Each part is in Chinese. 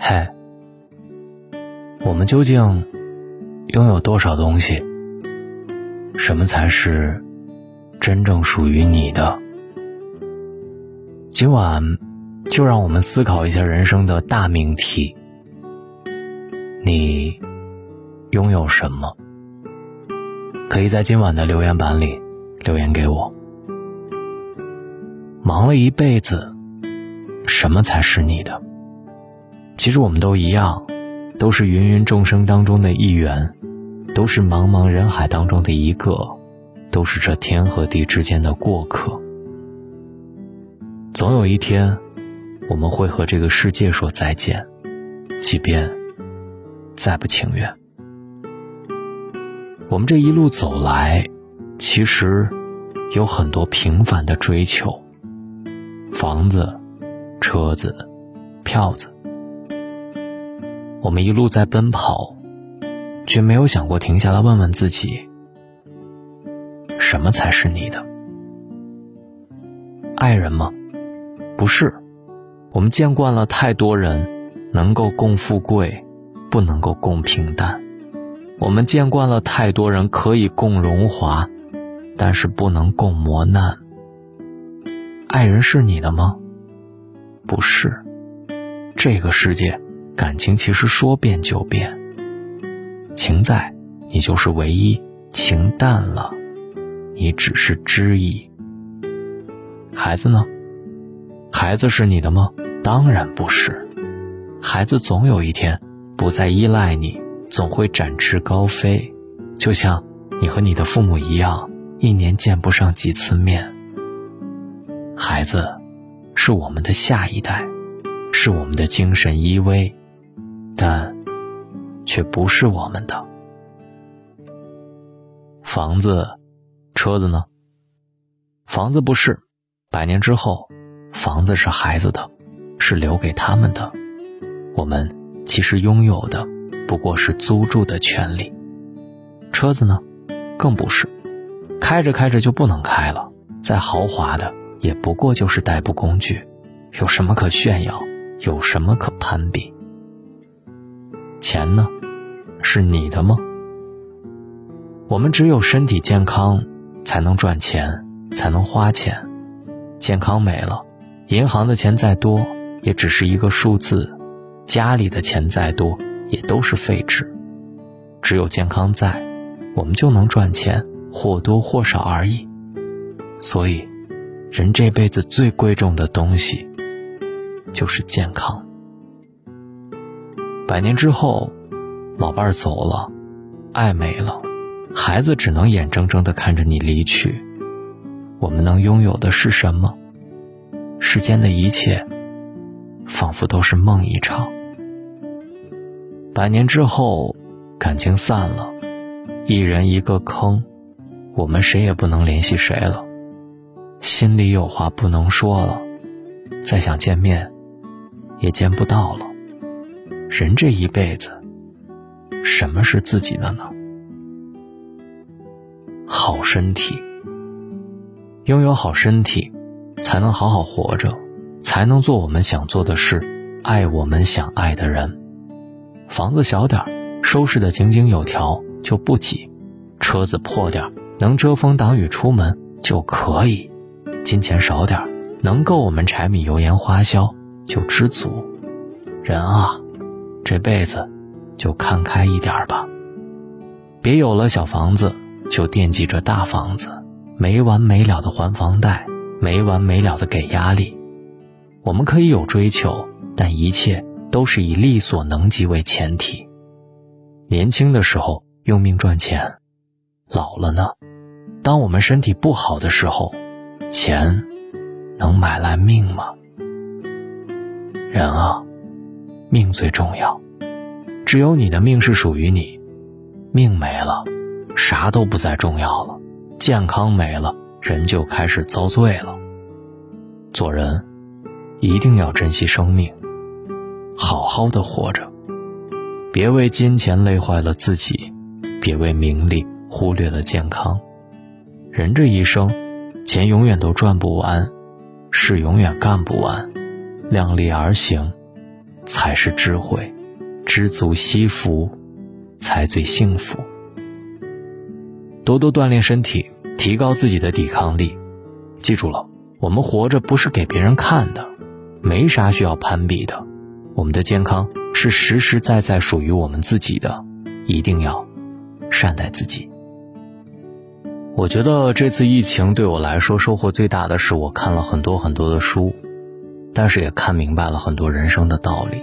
嘿，我们究竟拥有多少东西？什么才是真正属于你的？今晚就让我们思考一下人生的大命题：你拥有什么？可以在今晚的留言板里留言给我。忙了一辈子，什么才是你的？其实我们都一样，都是芸芸众生当中的一员，都是茫茫人海当中的一个，都是这天和地之间的过客。总有一天，我们会和这个世界说再见，即便再不情愿。我们这一路走来，其实有很多平凡的追求。房子、车子、票子，我们一路在奔跑，却没有想过停下来问问自己：什么才是你的？爱人吗？不是。我们见惯了太多人，能够共富贵，不能够共平淡；我们见惯了太多人可以共荣华，但是不能共磨难。爱人是你的吗？不是。这个世界，感情其实说变就变。情在，你就是唯一；情淡了，你只是知意。孩子呢？孩子是你的吗？当然不是。孩子总有一天不再依赖你，总会展翅高飞，就像你和你的父母一样，一年见不上几次面。孩子，是我们的下一代，是我们的精神依偎，但却不是我们的。房子、车子呢？房子不是，百年之后，房子是孩子的，是留给他们的。我们其实拥有的不过是租住的权利。车子呢？更不是，开着开着就不能开了，再豪华的。也不过就是代步工具，有什么可炫耀？有什么可攀比？钱呢？是你的吗？我们只有身体健康，才能赚钱，才能花钱。健康没了，银行的钱再多，也只是一个数字；家里的钱再多，也都是废纸。只有健康在，我们就能赚钱，或多或少而已。所以。人这辈子最贵重的东西，就是健康。百年之后，老伴儿走了，爱没了，孩子只能眼睁睁的看着你离去。我们能拥有的是什么？世间的一切，仿佛都是梦一场。百年之后，感情散了，一人一个坑，我们谁也不能联系谁了。心里有话不能说了，再想见面，也见不到了。人这一辈子，什么是自己的呢？好身体，拥有好身体，才能好好活着，才能做我们想做的事，爱我们想爱的人。房子小点收拾的井井有条就不挤；车子破点能遮风挡雨出门就可以。金钱少点能够我们柴米油盐花销就知足。人啊，这辈子就看开一点吧，别有了小房子就惦记着大房子，没完没了的还房贷，没完没了的给压力。我们可以有追求，但一切都是以力所能及为前提。年轻的时候用命赚钱，老了呢，当我们身体不好的时候。钱能买来命吗？人啊，命最重要。只有你的命是属于你，命没了，啥都不再重要了。健康没了，人就开始遭罪了。做人一定要珍惜生命，好好的活着，别为金钱累坏了自己，别为名利忽略了健康。人这一生。钱永远都赚不完，事永远干不完，量力而行，才是智慧，知足惜福，才最幸福。多多锻炼身体，提高自己的抵抗力。记住了，我们活着不是给别人看的，没啥需要攀比的。我们的健康是实实在在属于我们自己的，一定要善待自己。我觉得这次疫情对我来说收获最大的是，我看了很多很多的书。但是也看明白了很多人生的道理。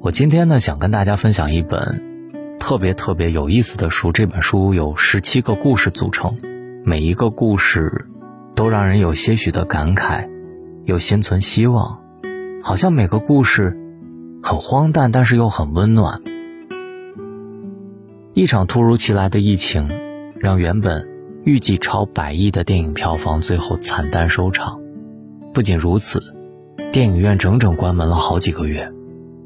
我今天呢，想跟大家分享一本特别特别有意思的书。这本书有十七个故事组成，每一个故事都让人有些许的感慨，有心存希望。好像每个故事很荒诞，但是又很温暖。一场突如其来的疫情，让原本预计超百亿的电影票房最后惨淡收场。不仅如此，电影院整整关门了好几个月，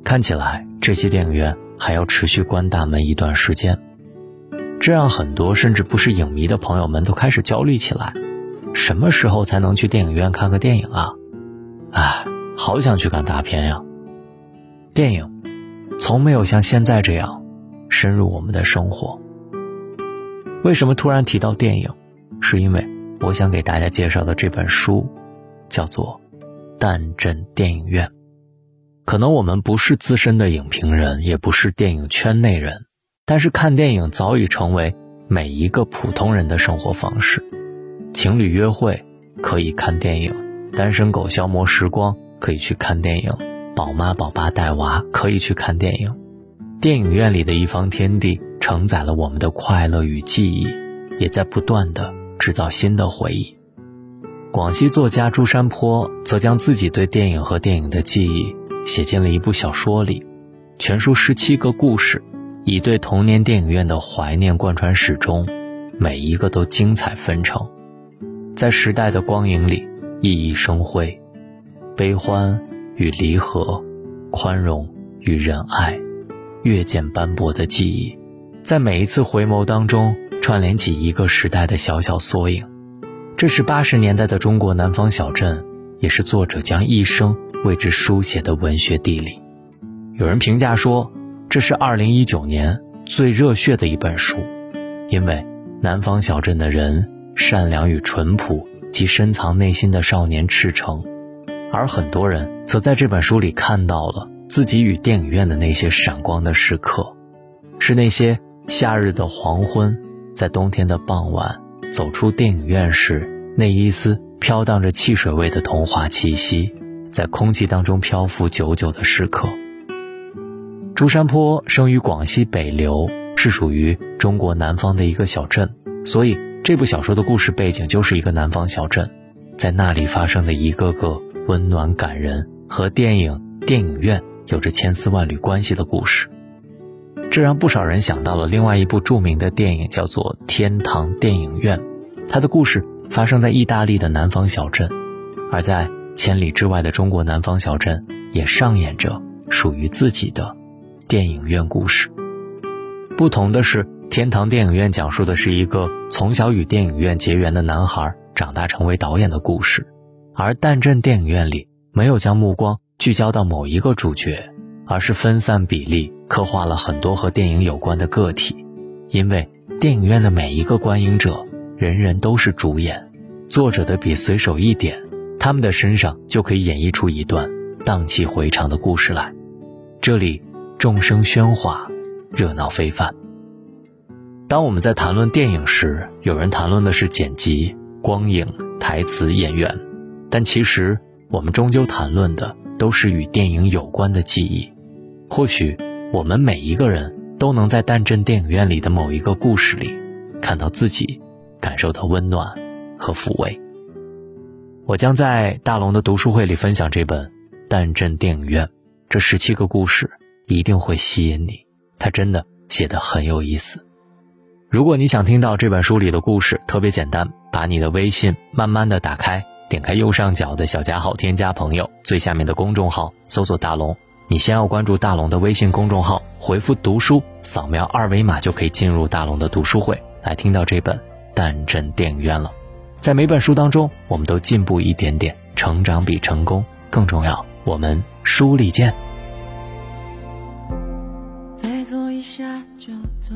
看起来这些电影院还要持续关大门一段时间，这让很多甚至不是影迷的朋友们都开始焦虑起来：什么时候才能去电影院看个电影啊？哎，好想去看大片呀！电影从没有像现在这样深入我们的生活。为什么突然提到电影？是因为我想给大家介绍的这本书。叫做蛋镇电影院。可能我们不是资深的影评人，也不是电影圈内人，但是看电影早已成为每一个普通人的生活方式。情侣约会可以看电影，单身狗消磨时光可以去看电影，宝妈宝爸带娃可以去看电影。电影院里的一方天地，承载了我们的快乐与记忆，也在不断的制造新的回忆。广西作家朱山坡则将自己对电影和电影的记忆写进了一部小说里，全书十七个故事，以对童年电影院的怀念贯穿始终，每一个都精彩纷呈，在时代的光影里熠熠生辉，悲欢与离合，宽容与仁爱，越见斑驳的记忆，在每一次回眸当中串联起一个时代的小小缩影。这是八十年代的中国南方小镇，也是作者将一生为之书写的文学地理。有人评价说，这是二零一九年最热血的一本书，因为南方小镇的人善良与淳朴，及深藏内心的少年赤诚，而很多人则在这本书里看到了自己与电影院的那些闪光的时刻，是那些夏日的黄昏，在冬天的傍晚。走出电影院时，那一丝飘荡着汽水味的童话气息，在空气当中漂浮久久的时刻。朱山坡生于广西北流，是属于中国南方的一个小镇，所以这部小说的故事背景就是一个南方小镇，在那里发生的一个个温暖感人和电影电影院有着千丝万缕关系的故事。这让不少人想到了另外一部著名的电影，叫做《天堂电影院》。它的故事发生在意大利的南方小镇，而在千里之外的中国南方小镇，也上演着属于自己的电影院故事。不同的是，《天堂电影院》讲述的是一个从小与电影院结缘的男孩长大成为导演的故事，而《蛋镇电影院》里没有将目光聚焦到某一个主角。而是分散比例刻画了很多和电影有关的个体，因为电影院的每一个观影者，人人都是主演。作者的笔随手一点，他们的身上就可以演绎出一段荡气回肠的故事来。这里众声喧哗，热闹非凡。当我们在谈论电影时，有人谈论的是剪辑、光影、台词、演员，但其实我们终究谈论的都是与电影有关的记忆。或许我们每一个人都能在蛋镇电影院里的某一个故事里，看到自己，感受到温暖和抚慰。我将在大龙的读书会里分享这本《蛋镇电影院》，这十七个故事一定会吸引你，它真的写得很有意思。如果你想听到这本书里的故事，特别简单，把你的微信慢慢的打开，点开右上角的小加号，添加朋友，最下面的公众号搜索大龙。你先要关注大龙的微信公众号，回复“读书”，扫描二维码就可以进入大龙的读书会，来听到这本《蛋镇电影院》了。在每本书当中我们都进步一点点成长比成功更重要。我们书里见。再坐一下就走